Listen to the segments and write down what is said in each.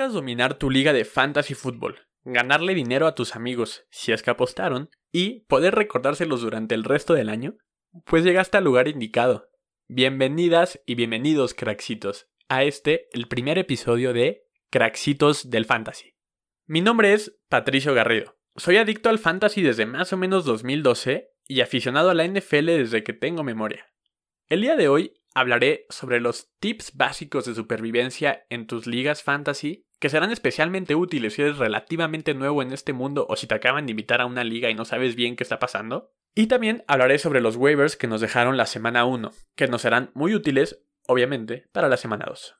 ¿Buscas dominar tu liga de fantasy fútbol, ganarle dinero a tus amigos si es que apostaron y poder recordárselos durante el resto del año? Pues llegaste al lugar indicado. Bienvenidas y bienvenidos, craxitos, a este, el primer episodio de Craxitos del Fantasy. Mi nombre es Patricio Garrido. Soy adicto al fantasy desde más o menos 2012 y aficionado a la NFL desde que tengo memoria. El día de hoy hablaré sobre los tips básicos de supervivencia en tus ligas fantasy que serán especialmente útiles si eres relativamente nuevo en este mundo o si te acaban de invitar a una liga y no sabes bien qué está pasando. Y también hablaré sobre los waivers que nos dejaron la semana 1, que nos serán muy útiles, obviamente, para la semana 2.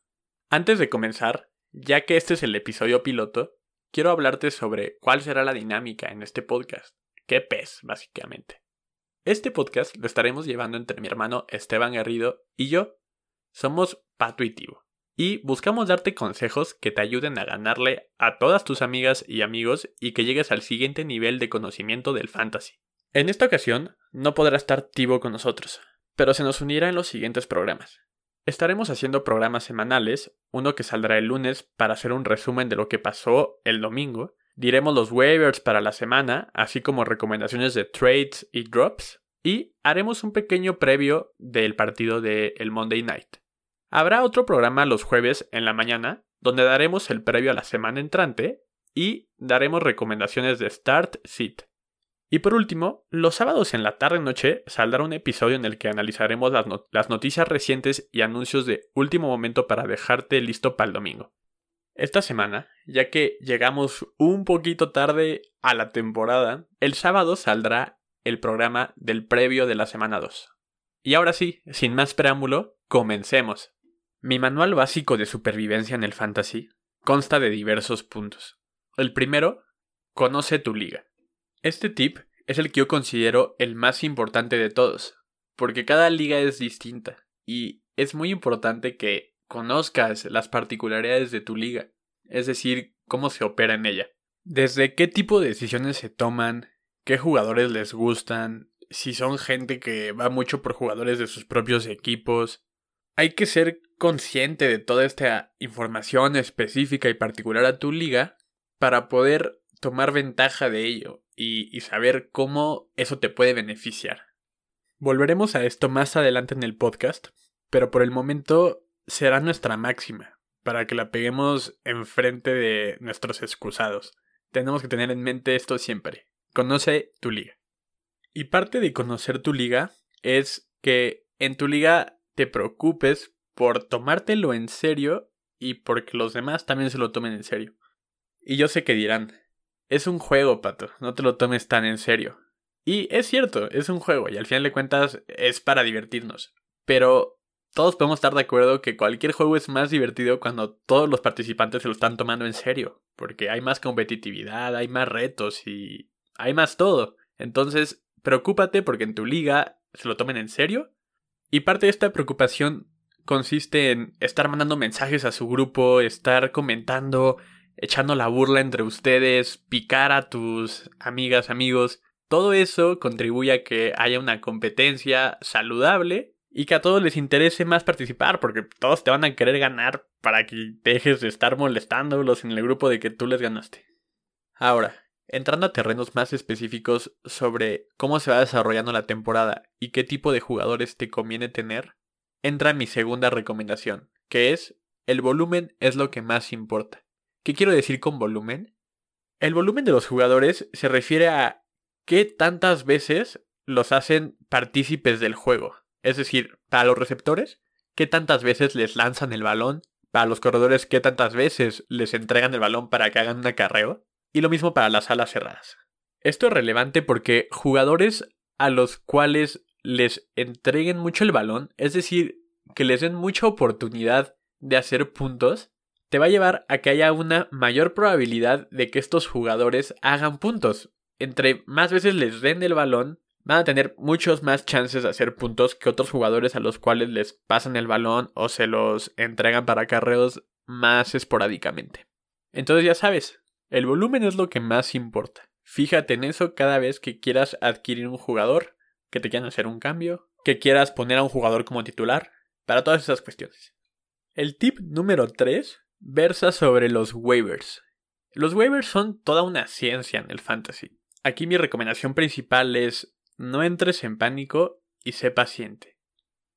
Antes de comenzar, ya que este es el episodio piloto, quiero hablarte sobre cuál será la dinámica en este podcast. ¿Qué pez, básicamente? Este podcast lo estaremos llevando entre mi hermano Esteban Garrido y yo. Somos Pato y buscamos darte consejos que te ayuden a ganarle a todas tus amigas y amigos y que llegues al siguiente nivel de conocimiento del fantasy. En esta ocasión no podrá estar Tibo con nosotros, pero se nos unirá en los siguientes programas. Estaremos haciendo programas semanales, uno que saldrá el lunes para hacer un resumen de lo que pasó el domingo, diremos los waivers para la semana, así como recomendaciones de trades y drops, y haremos un pequeño previo del partido del el Monday Night. Habrá otro programa los jueves en la mañana, donde daremos el previo a la semana entrante y daremos recomendaciones de Start Sit. Y por último, los sábados en la tarde-noche saldrá un episodio en el que analizaremos las, noticias recientes y anuncios de último momento para dejarte listo para el domingo. Esta semana, ya que llegamos un poquito tarde a la temporada, el sábado saldrá el programa del previo de la semana 2. Y ahora sí, sin más preámbulo, comencemos. Mi manual básico de supervivencia en el fantasy consta de diversos puntos. El primero, conoce tu liga. Este tip es el que yo considero el más importante de todos, porque cada liga es distinta y es muy importante que conozcas las particularidades de tu liga, es decir, cómo se opera en ella. Desde qué tipo de decisiones se toman, qué jugadores les gustan, si son gente que va mucho por jugadores de sus propios equipos. Hay que ser consciente de toda esta información específica y particular a tu liga para poder tomar ventaja de ello y, y saber cómo eso te puede beneficiar. Volveremos a esto más adelante en el podcast, pero por el momento será nuestra máxima, para que la peguemos enfrente de nuestros excusados. Tenemos que tener en mente esto siempre. Conoce tu liga. Y parte de conocer tu liga es que en tu liga te preocupes por tomártelo en serio y porque los demás también se lo tomen en serio. Y yo sé que dirán, es un juego, pato, no te lo tomes tan en serio. Y es cierto, es un juego y al final de cuentas es para divertirnos. Pero todos podemos estar de acuerdo que cualquier juego es más divertido cuando todos los participantes se lo están tomando en serio. Porque hay más competitividad, hay más retos y hay más todo. Entonces, preocúpate porque en tu liga se lo tomen en serio. Y parte de esta preocupación consiste en estar mandando mensajes a su grupo, estar comentando, echando la burla entre ustedes, picar a tus amigas, amigos. Todo eso contribuye a que haya una competencia saludable y que a todos les interese más participar, porque todos te van a querer ganar para que dejes de estar molestándolos en el grupo de que tú les ganaste. Ahora, Entrando a terrenos más específicos sobre cómo se va desarrollando la temporada y qué tipo de jugadores te conviene tener, entra mi segunda recomendación, que es el volumen es lo que más importa. ¿Qué quiero decir con volumen? El volumen de los jugadores se refiere a qué tantas veces los hacen partícipes del juego. Es decir, para los receptores, qué tantas veces les lanzan el balón, para los corredores, qué tantas veces les entregan el balón para que hagan un acarreo, y lo mismo para las alas cerradas. Esto es relevante porque jugadores a los cuales les entreguen mucho el balón, es decir, que les den mucha oportunidad de hacer puntos, te va a llevar a que haya una mayor probabilidad de que estos jugadores hagan puntos. Entre más veces les den el balón, van a tener muchos más chances de hacer puntos que otros jugadores a los cuales les pasan el balón o se los entregan para carreos más esporádicamente. Entonces ya sabes, el volumen es lo que más importa. Fíjate en eso cada vez que quieras adquirir un jugador, que te quieran hacer un cambio, que quieras poner a un jugador como titular, para todas esas cuestiones. El tip número 3 versa sobre los waivers. Los waivers son toda una ciencia en el fantasy. Aquí mi recomendación principal es no entres en pánico y sé paciente.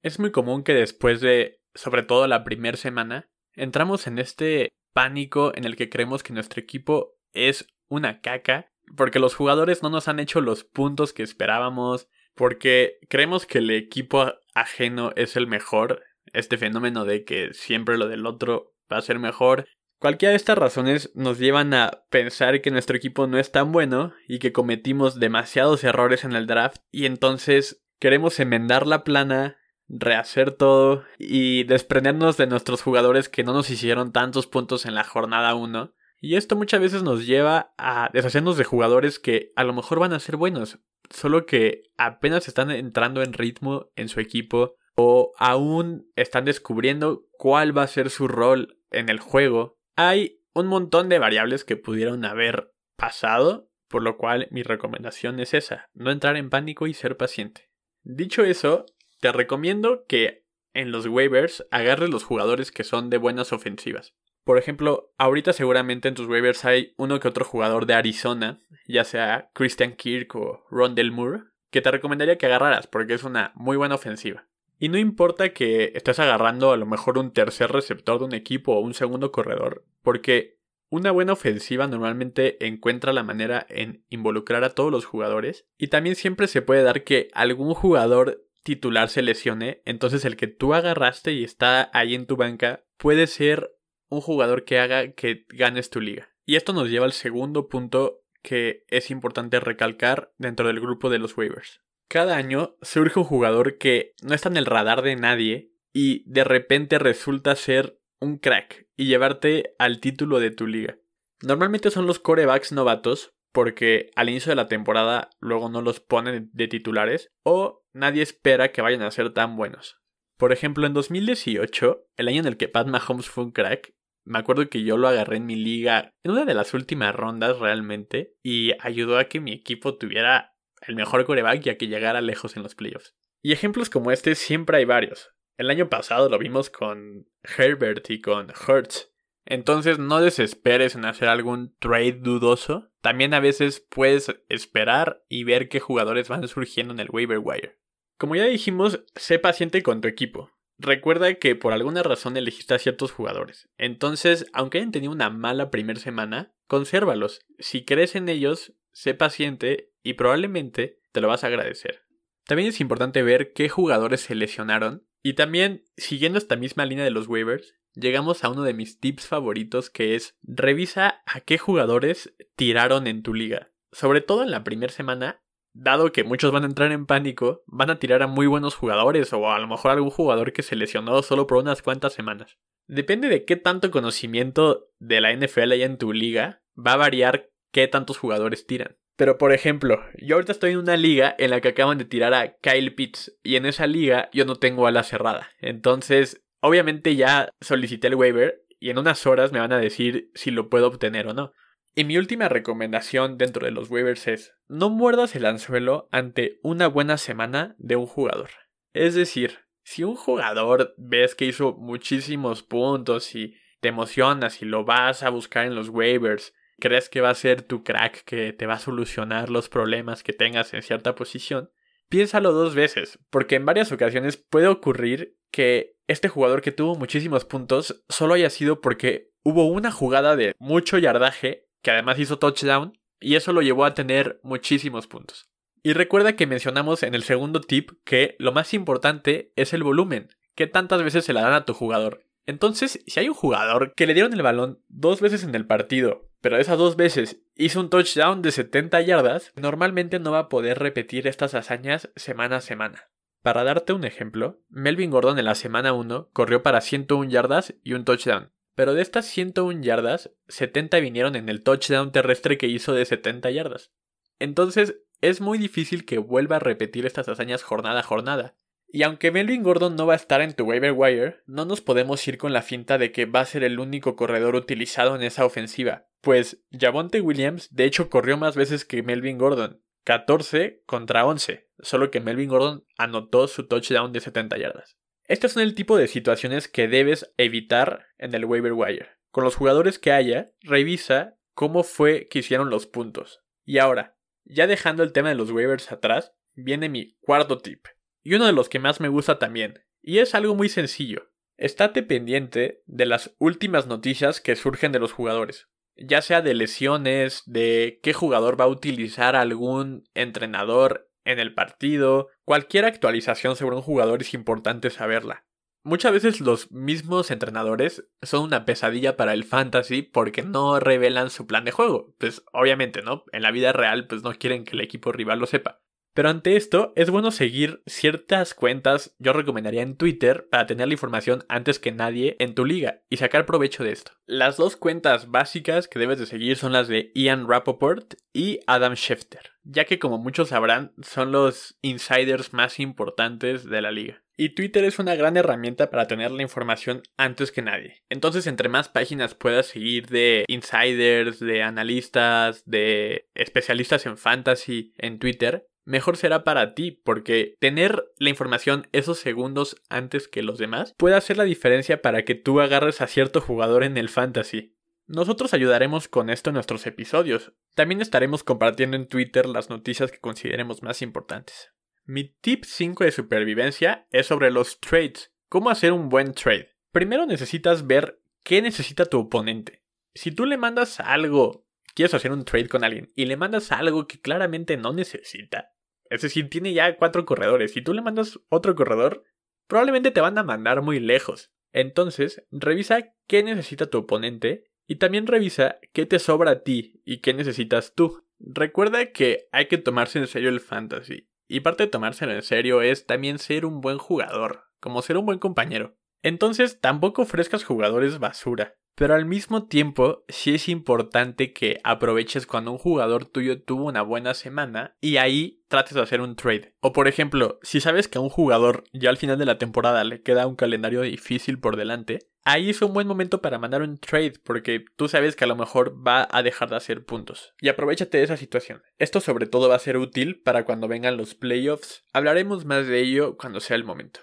Es muy común que después de, sobre todo la primera semana, entramos en este pánico en el que creemos que nuestro equipo es una caca, porque los jugadores no nos han hecho los puntos que esperábamos, porque creemos que el equipo ajeno es el mejor, este fenómeno de que siempre lo del otro va a ser mejor. Cualquiera de estas razones nos llevan a pensar que nuestro equipo no es tan bueno y que cometimos demasiados errores en el draft y entonces queremos enmendar la plana, rehacer todo y desprendernos de nuestros jugadores que no nos hicieron tantos puntos en la jornada 1. Y esto muchas veces nos lleva a deshacernos de jugadores que a lo mejor van a ser buenos, solo que apenas están entrando en ritmo en su equipo o aún están descubriendo cuál va a ser su rol en el juego. Hay un montón de variables que pudieron haber pasado, por lo cual mi recomendación es esa, no entrar en pánico y ser paciente. Dicho eso, te recomiendo que en los waivers agarres los jugadores que son de buenas ofensivas. Por ejemplo, ahorita seguramente en tus waivers hay uno que otro jugador de Arizona, ya sea Christian Kirk o Rondell Moore, que te recomendaría que agarraras porque es una muy buena ofensiva. Y no importa que estés agarrando a lo mejor un tercer receptor de un equipo o un segundo corredor, porque una buena ofensiva normalmente encuentra la manera en involucrar a todos los jugadores y también siempre se puede dar que algún jugador titular se lesione, entonces el que tú agarraste y está ahí en tu banca puede ser un jugador que haga que ganes tu liga. Y esto nos lleva al segundo punto que es importante recalcar dentro del grupo de los waivers. Cada año surge un jugador que no está en el radar de nadie y de repente resulta ser un crack y llevarte al título de tu liga. Normalmente son los corebacks novatos porque al inicio de la temporada luego no los ponen de titulares o nadie espera que vayan a ser tan buenos. Por ejemplo, en 2018, el año en el que Pat Mahomes fue un crack, me acuerdo que yo lo agarré en mi liga en una de las últimas rondas realmente y ayudó a que mi equipo tuviera el mejor coreback y a que llegara lejos en los playoffs. Y ejemplos como este siempre hay varios. El año pasado lo vimos con Herbert y con Hurts. Entonces no desesperes en hacer algún trade dudoso. También a veces puedes esperar y ver qué jugadores van surgiendo en el waiver wire. Como ya dijimos, sé paciente con tu equipo. Recuerda que por alguna razón elegiste a ciertos jugadores. Entonces, aunque hayan tenido una mala primera semana, consérvalos. Si crees en ellos, sé paciente y probablemente te lo vas a agradecer. También es importante ver qué jugadores se lesionaron. Y también, siguiendo esta misma línea de los waivers, llegamos a uno de mis tips favoritos que es revisa a qué jugadores tiraron en tu liga. Sobre todo en la primera semana, dado que muchos van a entrar en pánico, van a tirar a muy buenos jugadores o a lo mejor algún jugador que se lesionó solo por unas cuantas semanas. Depende de qué tanto conocimiento de la NFL hay en tu liga, va a variar qué tantos jugadores tiran. Pero por ejemplo, yo ahorita estoy en una liga en la que acaban de tirar a Kyle Pitts y en esa liga yo no tengo ala cerrada. Entonces, obviamente ya solicité el waiver y en unas horas me van a decir si lo puedo obtener o no. Y mi última recomendación dentro de los waivers es, no muerdas el anzuelo ante una buena semana de un jugador. Es decir, si un jugador ves que hizo muchísimos puntos y te emocionas y lo vas a buscar en los waivers, crees que va a ser tu crack que te va a solucionar los problemas que tengas en cierta posición, piénsalo dos veces, porque en varias ocasiones puede ocurrir que este jugador que tuvo muchísimos puntos solo haya sido porque hubo una jugada de mucho yardaje que además hizo touchdown, y eso lo llevó a tener muchísimos puntos. Y recuerda que mencionamos en el segundo tip que lo más importante es el volumen, que tantas veces se la dan a tu jugador. Entonces, si hay un jugador que le dieron el balón dos veces en el partido, pero esas dos veces hizo un touchdown de 70 yardas, normalmente no va a poder repetir estas hazañas semana a semana. Para darte un ejemplo, Melvin Gordon en la semana 1 corrió para 101 yardas y un touchdown. Pero de estas 101 yardas, 70 vinieron en el touchdown terrestre que hizo de 70 yardas. Entonces, es muy difícil que vuelva a repetir estas hazañas jornada a jornada. Y aunque Melvin Gordon no va a estar en tu waiver wire, no nos podemos ir con la finta de que va a ser el único corredor utilizado en esa ofensiva, pues Javonte Williams de hecho corrió más veces que Melvin Gordon, 14 contra 11, solo que Melvin Gordon anotó su touchdown de 70 yardas. Estos son el tipo de situaciones que debes evitar en el waiver wire. Con los jugadores que haya, revisa cómo fue que hicieron los puntos. Y ahora, ya dejando el tema de los waivers atrás, viene mi cuarto tip. Y uno de los que más me gusta también. Y es algo muy sencillo. Estate pendiente de las últimas noticias que surgen de los jugadores. Ya sea de lesiones, de qué jugador va a utilizar algún entrenador en el partido, cualquier actualización sobre un jugador es importante saberla. Muchas veces los mismos entrenadores son una pesadilla para el fantasy porque no revelan su plan de juego. Pues obviamente, ¿no? En la vida real pues no quieren que el equipo rival lo sepa. Pero ante esto, es bueno seguir ciertas cuentas, yo recomendaría en Twitter, para tener la información antes que nadie en tu liga y sacar provecho de esto. Las dos cuentas básicas que debes de seguir son las de Ian Rappaport y Adam Schefter, ya que como muchos sabrán, son los insiders más importantes de la liga. Y Twitter es una gran herramienta para tener la información antes que nadie. Entonces, entre más páginas puedas seguir de insiders, de analistas, de especialistas en fantasy en Twitter, mejor será para ti, porque tener la información esos segundos antes que los demás puede hacer la diferencia para que tú agarres a cierto jugador en el fantasy. Nosotros ayudaremos con esto en nuestros episodios. También estaremos compartiendo en Twitter las noticias que consideremos más importantes. Mi tip 5 de supervivencia es sobre los trades. ¿Cómo hacer un buen trade? Primero necesitas ver qué necesita tu oponente. Si tú le mandas algo, quieres hacer un trade con alguien y le mandas algo que claramente no necesita, es decir, tiene ya cuatro corredores. Si tú le mandas otro corredor, probablemente te van a mandar muy lejos. Entonces, revisa qué necesita tu oponente y también revisa qué te sobra a ti y qué necesitas tú. Recuerda que hay que tomarse en serio el fantasy. Y parte de tomárselo en serio es también ser un buen jugador, como ser un buen compañero. Entonces tampoco ofrezcas jugadores basura. Pero al mismo tiempo, sí es importante que aproveches cuando un jugador tuyo tuvo una buena semana y ahí trates de hacer un trade. O por ejemplo, si sabes que a un jugador ya al final de la temporada le queda un calendario difícil por delante, ahí es un buen momento para mandar un trade porque tú sabes que a lo mejor va a dejar de hacer puntos. Y aprovechate de esa situación. Esto sobre todo va a ser útil para cuando vengan los playoffs. Hablaremos más de ello cuando sea el momento.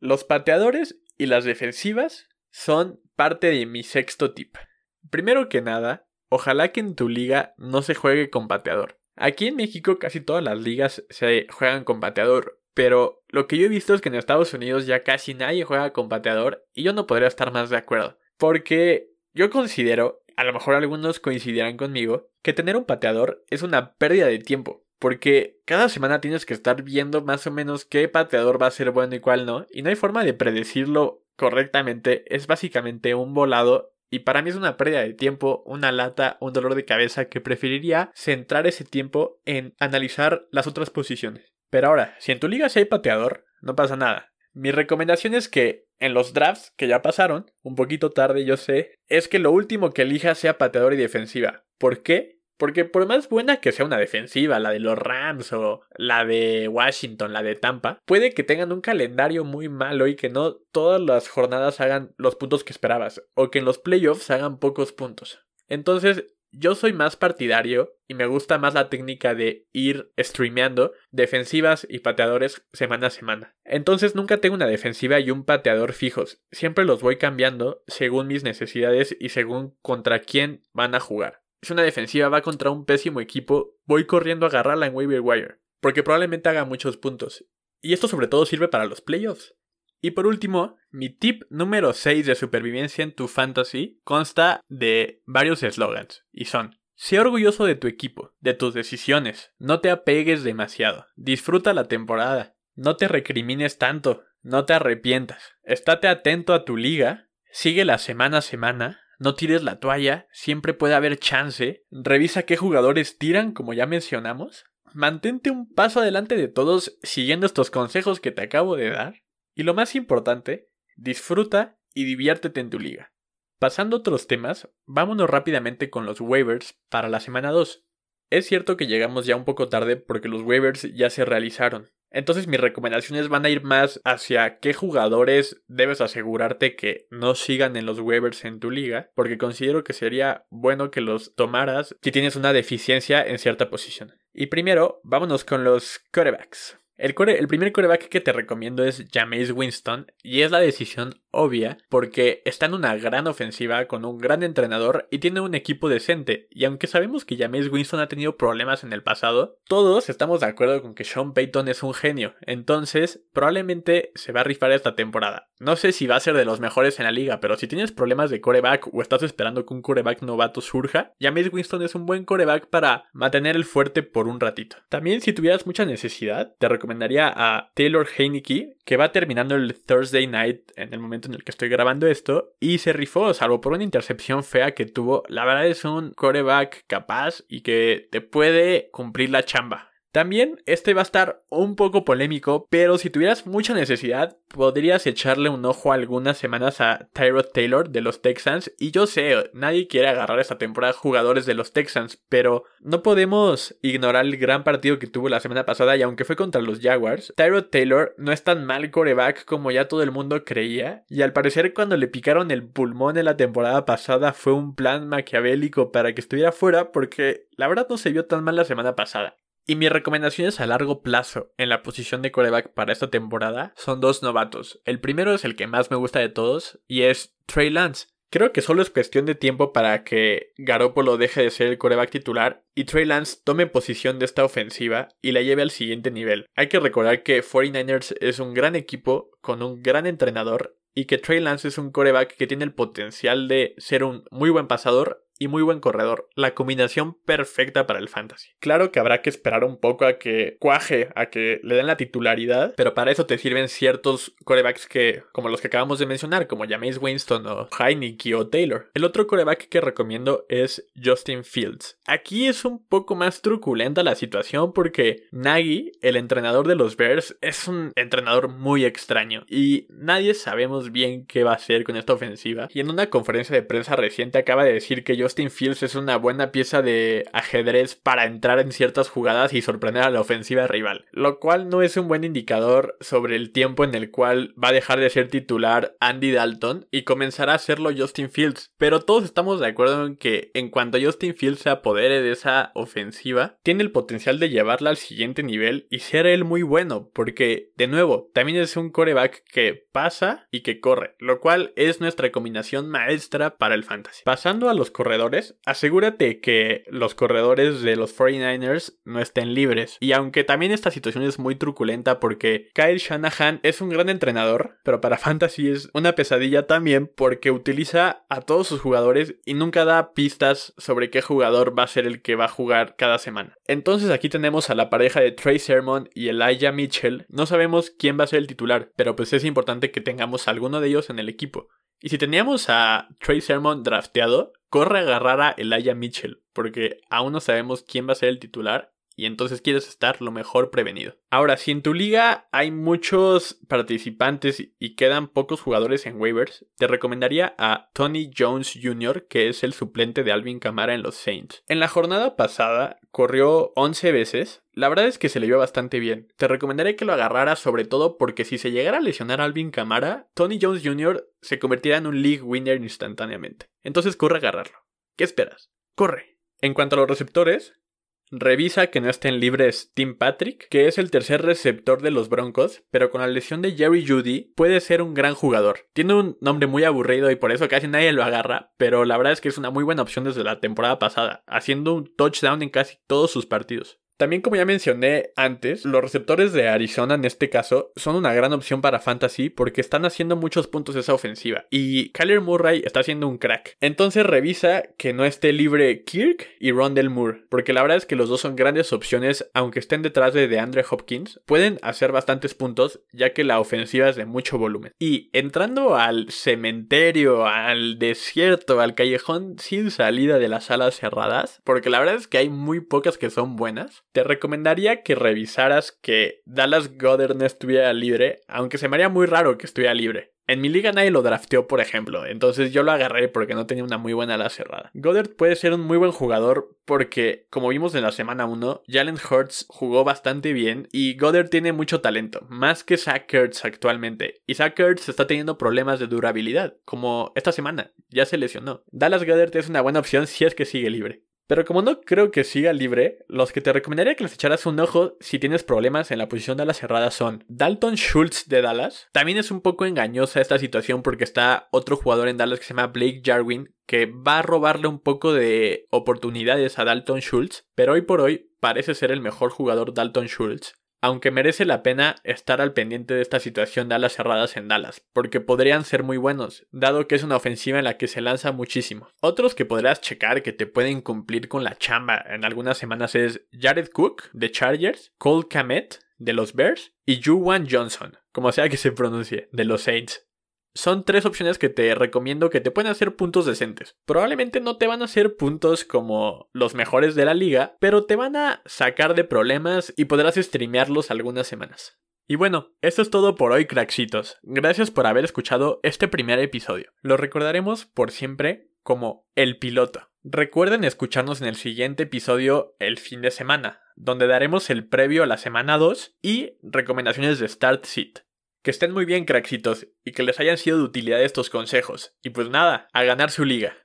Los pateadores y las defensivas son parte de mi sexto tip. Primero que nada, ojalá que en tu liga no se juegue con pateador. Aquí en México casi todas las ligas se juegan con pateador, pero lo que yo he visto es que en Estados Unidos ya casi nadie juega con pateador y yo no podría estar más de acuerdo. Porque yo considero, a lo mejor algunos coincidirán conmigo, que tener un pateador es una pérdida de tiempo. Porque cada semana tienes que estar viendo más o menos qué pateador va a ser bueno y cuál no. Y no hay forma de predecirlo correctamente. Es básicamente un volado. Y para mí es una pérdida de tiempo, una lata, un dolor de cabeza que preferiría centrar ese tiempo en analizar las otras posiciones. Pero ahora, si en tu liga sí hay pateador, no pasa nada. Mi recomendación es que en los drafts que ya pasaron, un poquito tarde yo sé, es que lo último que elijas sea pateador y defensiva. ¿Por qué? Porque por más buena que sea una defensiva, la de los Rams o la de Washington, la de Tampa, puede que tengan un calendario muy malo y que no todas las jornadas hagan los puntos que esperabas, o que en los playoffs hagan pocos puntos. Entonces, yo soy más partidario y me gusta más la técnica de ir streameando defensivas y pateadores semana a semana. Entonces nunca tengo una defensiva y un pateador fijos, siempre los voy cambiando según mis necesidades y según contra quién van a jugar si una defensiva va contra un pésimo equipo, voy corriendo a agarrarla en waiver wire, porque probablemente haga muchos puntos. Y esto sobre todo sirve para los playoffs. Y por último, mi tip número 6 de supervivencia en tu fantasy consta de varios eslogans, y son Sé orgulloso de tu equipo, de tus decisiones, no te apegues demasiado, disfruta la temporada, no te recrimines tanto, no te arrepientas, estate atento a tu liga, sigue la semana a semana, no tires la toalla, siempre puede haber chance, revisa qué jugadores tiran, como ya mencionamos, mantente un paso adelante de todos siguiendo estos consejos que te acabo de dar, y lo más importante, disfruta y diviértete en tu liga. Pasando a otros temas, vámonos rápidamente con los waivers para la semana 2. Es cierto que llegamos ya un poco tarde porque los waivers ya se realizaron, entonces mis recomendaciones van a ir más hacia qué jugadores debes asegurarte que no sigan en los waivers en tu liga, porque considero que sería bueno que los tomaras si tienes una deficiencia en cierta posición. Y primero, vámonos con los quarterbacks. El, primer coreback que te recomiendo es Jameis Winston y es la decisión obvia porque está en una gran ofensiva con un gran entrenador y tiene un equipo decente. Y aunque sabemos que Jameis Winston ha tenido problemas en el pasado, todos estamos de acuerdo con que Sean Payton es un genio. Entonces, probablemente se va a rifar esta temporada. No sé si va a ser de los mejores en la liga, pero si tienes problemas de coreback o estás esperando que un coreback novato surja, Jameis Winston es un buen coreback para mantener el fuerte por un ratito. También si tuvieras mucha necesidad, te recomiendo recomendaría a Taylor Heineke, que va terminando el Thursday night en el momento en el que estoy grabando esto, y se rifó, salvo por una intercepción fea que tuvo. La verdad es un coreback capaz y que te puede cumplir la chamba. También este va a estar un poco polémico, pero si tuvieras mucha necesidad, podrías echarle un ojo algunas semanas a Tyrod Taylor de los Texans. Y yo sé, nadie quiere agarrar esta temporada jugadores de los Texans, pero no podemos ignorar el gran partido que tuvo la semana pasada y aunque fue contra los Jaguars, Tyrod Taylor no es tan mal coreback como ya todo el mundo creía. Y al parecer cuando le picaron el pulmón en la temporada pasada fue un plan maquiavélico para que estuviera fuera porque la verdad no se vio tan mal la semana pasada. Y mis recomendaciones a largo plazo en la posición de coreback para esta temporada son dos novatos. El primero es el que más me gusta de todos y es Trey Lance. Creo que solo es cuestión de tiempo para que Garoppolo deje de ser el coreback titular y Trey Lance tome posición de esta ofensiva y la lleve al siguiente nivel. Hay que recordar que 49ers es un gran equipo con un gran entrenador y que Trey Lance es un coreback que tiene el potencial de ser un muy buen pasador y muy buen corredor, la combinación perfecta para el fantasy. Claro que habrá que esperar un poco a que cuaje, a que le den la titularidad, pero para eso te sirven ciertos corebacks que, como los que acabamos de mencionar, como James Winston o Heineke o Taylor. El otro coreback que recomiendo es Justin Fields. Aquí es un poco más truculenta la situación porque Nagy, el entrenador de los Bears, es un entrenador muy extraño y nadie sabemos bien qué va a hacer con esta ofensiva. Y en una conferencia de prensa reciente acaba de decir que yo Justin Fields es una buena pieza de ajedrez para entrar en ciertas jugadas y sorprender a la ofensiva rival, lo cual no es un buen indicador sobre el tiempo en el cual va a dejar de ser titular Andy Dalton y comenzará a hacerlo Justin Fields. Pero todos estamos de acuerdo en que en cuanto Justin Fields se apodere de esa ofensiva, tiene el potencial de llevarla al siguiente nivel y ser él muy bueno, porque de nuevo, también es un coreback que pasa y que corre, lo cual es nuestra combinación maestra para el fantasy. Pasando a los corredores asegúrate que los corredores de los 49ers no estén libres. Y aunque también esta situación es muy truculenta porque Kyle Shanahan es un gran entrenador, pero para Fantasy es una pesadilla también porque utiliza a todos sus jugadores y nunca da pistas sobre qué jugador va a ser el que va a jugar cada semana. Entonces aquí tenemos a la pareja de Trey Sermon y Elijah Mitchell. No sabemos quién va a ser el titular, pero pues es importante que tengamos alguno de ellos en el equipo. Y si teníamos a Trey Sermon drafteado, corre a agarrar a Elijah Mitchell, porque aún no sabemos quién va a ser el titular y entonces quieres estar lo mejor prevenido. Ahora, si en tu liga hay muchos participantes y quedan pocos jugadores en waivers, te recomendaría a Tony Jones Jr., que es el suplente de Alvin Kamara en los Saints. En la jornada pasada corrió 11 veces. La verdad es que se le vio bastante bien. Te recomendaría que lo agarraras sobre todo porque si se llegara a lesionar Alvin Kamara, Tony Jones Jr. se convertirá en un league winner instantáneamente. Entonces corre a agarrarlo. ¿Qué esperas? Corre. En cuanto a los receptores, Revisa que no estén libres Tim Patrick, que es el tercer receptor de los Broncos, pero con la lesión de Jerry Judy puede ser un gran jugador. Tiene un nombre muy aburrido y por eso casi nadie lo agarra, pero la verdad es que es una muy buena opción desde la temporada pasada, haciendo un touchdown en casi todos sus partidos. También como ya mencioné antes, los receptores de Arizona en este caso son una gran opción para fantasy porque están haciendo muchos puntos esa ofensiva y Kyler Murray está haciendo un crack. Entonces revisa que no esté libre Kirk y Rondell Moore, porque la verdad es que los dos son grandes opciones aunque estén detrás de DeAndre Hopkins, pueden hacer bastantes puntos ya que la ofensiva es de mucho volumen. Y entrando al cementerio, al desierto, al callejón sin salida de las salas cerradas, porque la verdad es que hay muy pocas que son buenas, te recomendaría que revisaras que Dallas Goddard no estuviera libre, aunque se me haría muy raro que estuviera libre. En mi liga nadie lo drafteó, por ejemplo, entonces yo lo agarré porque no tenía una muy buena ala cerrada. Goddard puede ser un muy buen jugador porque, como vimos en la semana 1, Jalen Hurts jugó bastante bien y Goddard tiene mucho talento, más que Zach Ertz actualmente. Y Zach Ertz está teniendo problemas de durabilidad, como esta semana, ya se lesionó. Dallas Goddard es una buena opción si es que sigue libre. Pero como no creo que siga libre, los que te recomendaría que les echaras un ojo si tienes problemas en la posición de la cerrada son Dalton Schultz de Dallas. También es un poco engañosa esta situación porque está otro jugador en Dallas que se llama Blake Jarwin, que va a robarle un poco de oportunidades a Dalton Schultz, pero hoy por hoy parece ser el mejor jugador Dalton Schultz aunque merece la pena estar al pendiente de esta situación de alas cerradas en Dallas, porque podrían ser muy buenos, dado que es una ofensiva en la que se lanza muchísimo. Otros que podrás checar que te pueden cumplir con la chamba en algunas semanas es Jared Cook de Chargers, Cole Kamet de los Bears y Juwan Johnson, como sea que se pronuncie, de los Saints son tres opciones que te recomiendo que te pueden hacer puntos decentes. Probablemente no te van a hacer puntos como los mejores de la liga, pero te van a sacar de problemas y podrás streamearlos algunas semanas. Y bueno, eso es todo por hoy, craxitos. Gracias por haber escuchado este primer episodio. Lo recordaremos por siempre como el piloto. Recuerden escucharnos en el siguiente episodio el fin de semana, donde daremos el previo a la semana 2 y recomendaciones de Start Seat. Que estén muy bien, craxitos, y que les hayan sido de utilidad estos consejos. Y pues nada, a ganar su liga.